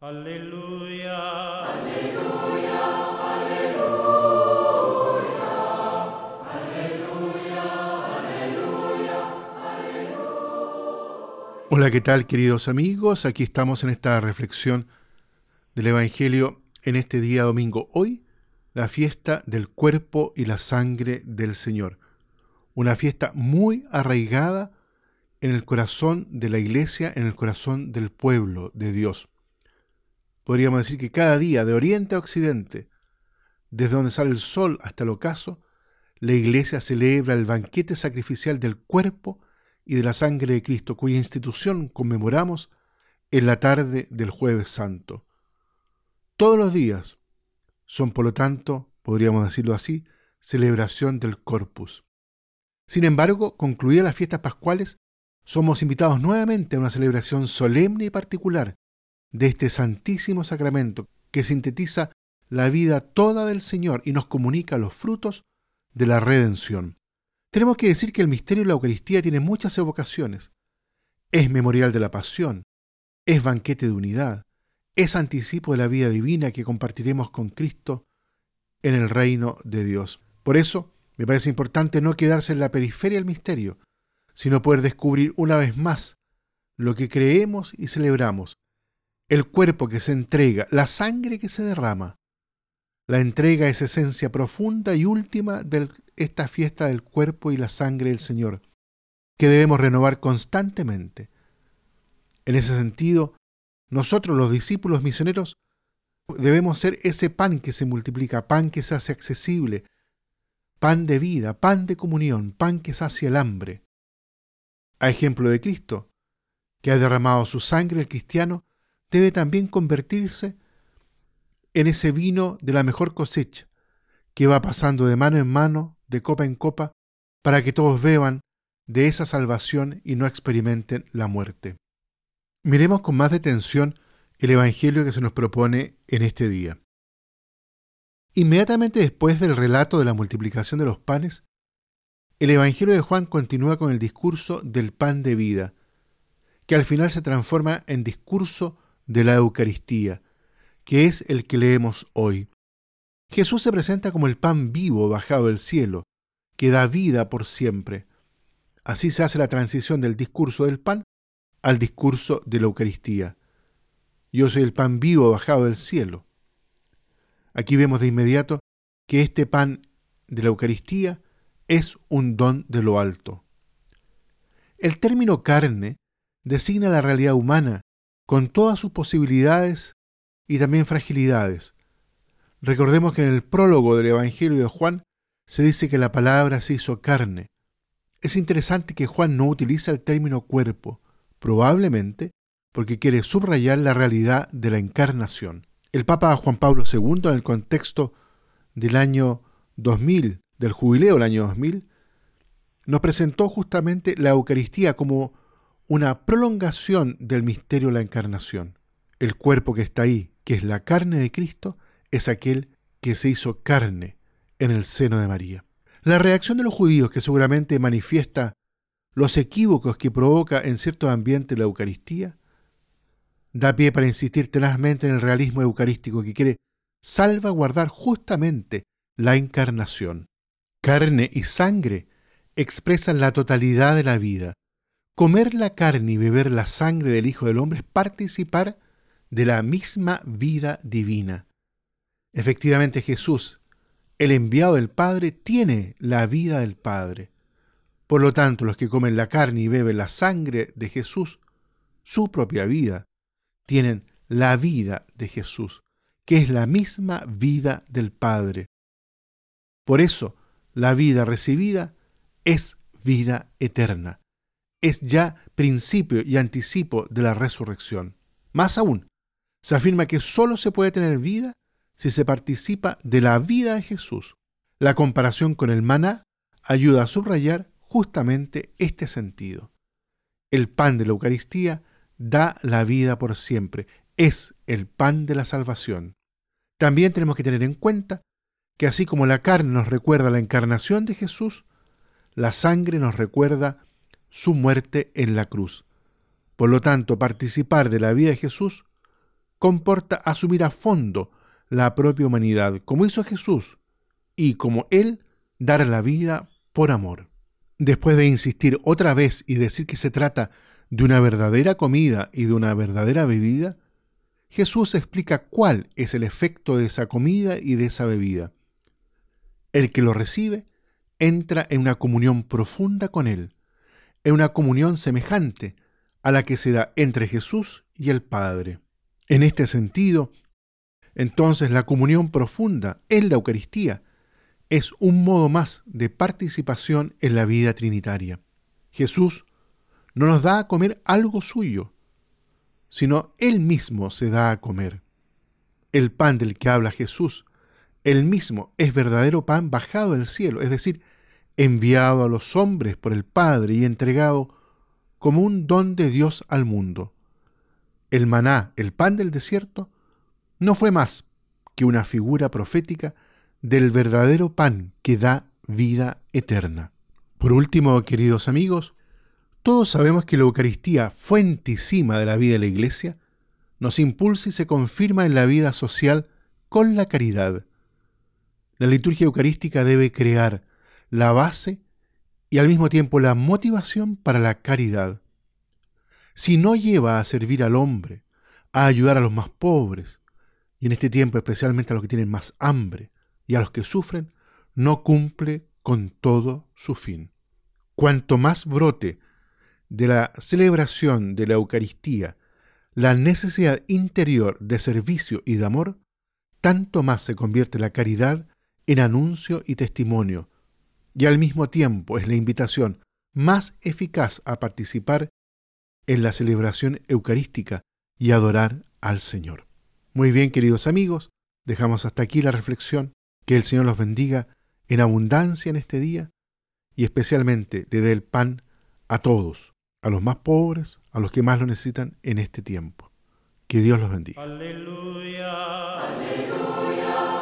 Aleluya. Aleluya. Hola, ¿qué tal queridos amigos? Aquí estamos en esta reflexión del Evangelio en este día domingo. Hoy, la fiesta del cuerpo y la sangre del Señor. Una fiesta muy arraigada en el corazón de la iglesia, en el corazón del pueblo de Dios. Podríamos decir que cada día, de oriente a occidente, desde donde sale el sol hasta el ocaso, la iglesia celebra el banquete sacrificial del cuerpo y de la sangre de Cristo, cuya institución conmemoramos en la tarde del jueves santo. Todos los días son, por lo tanto, podríamos decirlo así, celebración del corpus. Sin embargo, concluidas las fiestas pascuales, somos invitados nuevamente a una celebración solemne y particular de este santísimo sacramento que sintetiza la vida toda del Señor y nos comunica los frutos de la redención. Tenemos que decir que el misterio de la Eucaristía tiene muchas evocaciones. Es memorial de la pasión, es banquete de unidad, es anticipo de la vida divina que compartiremos con Cristo en el reino de Dios. Por eso, me parece importante no quedarse en la periferia del misterio, sino poder descubrir una vez más lo que creemos y celebramos, el cuerpo que se entrega, la sangre que se derrama. La entrega es esencia profunda y última del esta fiesta del cuerpo y la sangre del Señor, que debemos renovar constantemente. En ese sentido, nosotros los discípulos misioneros debemos ser ese pan que se multiplica, pan que se hace accesible, pan de vida, pan de comunión, pan que sacia el hambre. A ejemplo de Cristo, que ha derramado su sangre, el cristiano debe también convertirse en ese vino de la mejor cosecha, que va pasando de mano en mano de copa en copa, para que todos beban de esa salvación y no experimenten la muerte. Miremos con más detención el Evangelio que se nos propone en este día. Inmediatamente después del relato de la multiplicación de los panes, el Evangelio de Juan continúa con el discurso del pan de vida, que al final se transforma en discurso de la Eucaristía, que es el que leemos hoy. Jesús se presenta como el pan vivo bajado del cielo, que da vida por siempre. Así se hace la transición del discurso del pan al discurso de la Eucaristía. Yo soy el pan vivo bajado del cielo. Aquí vemos de inmediato que este pan de la Eucaristía es un don de lo alto. El término carne designa la realidad humana con todas sus posibilidades y también fragilidades, Recordemos que en el prólogo del Evangelio de Juan se dice que la palabra se hizo carne. Es interesante que Juan no utiliza el término cuerpo, probablemente porque quiere subrayar la realidad de la encarnación. El Papa Juan Pablo II, en el contexto del año 2000, del jubileo del año 2000, nos presentó justamente la Eucaristía como una prolongación del misterio de la encarnación. El cuerpo que está ahí, que es la carne de Cristo, es aquel que se hizo carne en el seno de María. La reacción de los judíos, que seguramente manifiesta los equívocos que provoca en ciertos ambientes la Eucaristía, da pie para insistir tenazmente en el realismo eucarístico que quiere salvaguardar justamente la encarnación. Carne y sangre expresan la totalidad de la vida. Comer la carne y beber la sangre del Hijo del Hombre es participar de la misma vida divina. Efectivamente Jesús, el enviado del Padre, tiene la vida del Padre. Por lo tanto, los que comen la carne y beben la sangre de Jesús, su propia vida, tienen la vida de Jesús, que es la misma vida del Padre. Por eso, la vida recibida es vida eterna. Es ya principio y anticipo de la resurrección. Más aún, se afirma que sólo se puede tener vida si se participa de la vida de Jesús. La comparación con el maná ayuda a subrayar justamente este sentido. El pan de la Eucaristía da la vida por siempre, es el pan de la salvación. También tenemos que tener en cuenta que así como la carne nos recuerda la encarnación de Jesús, la sangre nos recuerda su muerte en la cruz. Por lo tanto, participar de la vida de Jesús comporta asumir a fondo la propia humanidad, como hizo Jesús, y como Él dar la vida por amor. Después de insistir otra vez y decir que se trata de una verdadera comida y de una verdadera bebida, Jesús explica cuál es el efecto de esa comida y de esa bebida. El que lo recibe entra en una comunión profunda con Él, en una comunión semejante a la que se da entre Jesús y el Padre. En este sentido, entonces la comunión profunda en la Eucaristía es un modo más de participación en la vida trinitaria. Jesús no nos da a comer algo suyo, sino Él mismo se da a comer. El pan del que habla Jesús, Él mismo es verdadero pan bajado del cielo, es decir, enviado a los hombres por el Padre y entregado como un don de Dios al mundo. El maná, el pan del desierto, no fue más que una figura profética del verdadero pan que da vida eterna. Por último, queridos amigos, todos sabemos que la Eucaristía, fuente y de la vida de la Iglesia, nos impulsa y se confirma en la vida social con la caridad. La liturgia eucarística debe crear la base y al mismo tiempo la motivación para la caridad. Si no lleva a servir al hombre, a ayudar a los más pobres, y en este tiempo especialmente a los que tienen más hambre y a los que sufren, no cumple con todo su fin. Cuanto más brote de la celebración de la Eucaristía la necesidad interior de servicio y de amor, tanto más se convierte la caridad en anuncio y testimonio, y al mismo tiempo es la invitación más eficaz a participar en la celebración eucarística y adorar al Señor. Muy bien, queridos amigos, dejamos hasta aquí la reflexión. Que el Señor los bendiga en abundancia en este día y especialmente le dé el pan a todos, a los más pobres, a los que más lo necesitan en este tiempo. Que Dios los bendiga. Aleluya. Aleluya.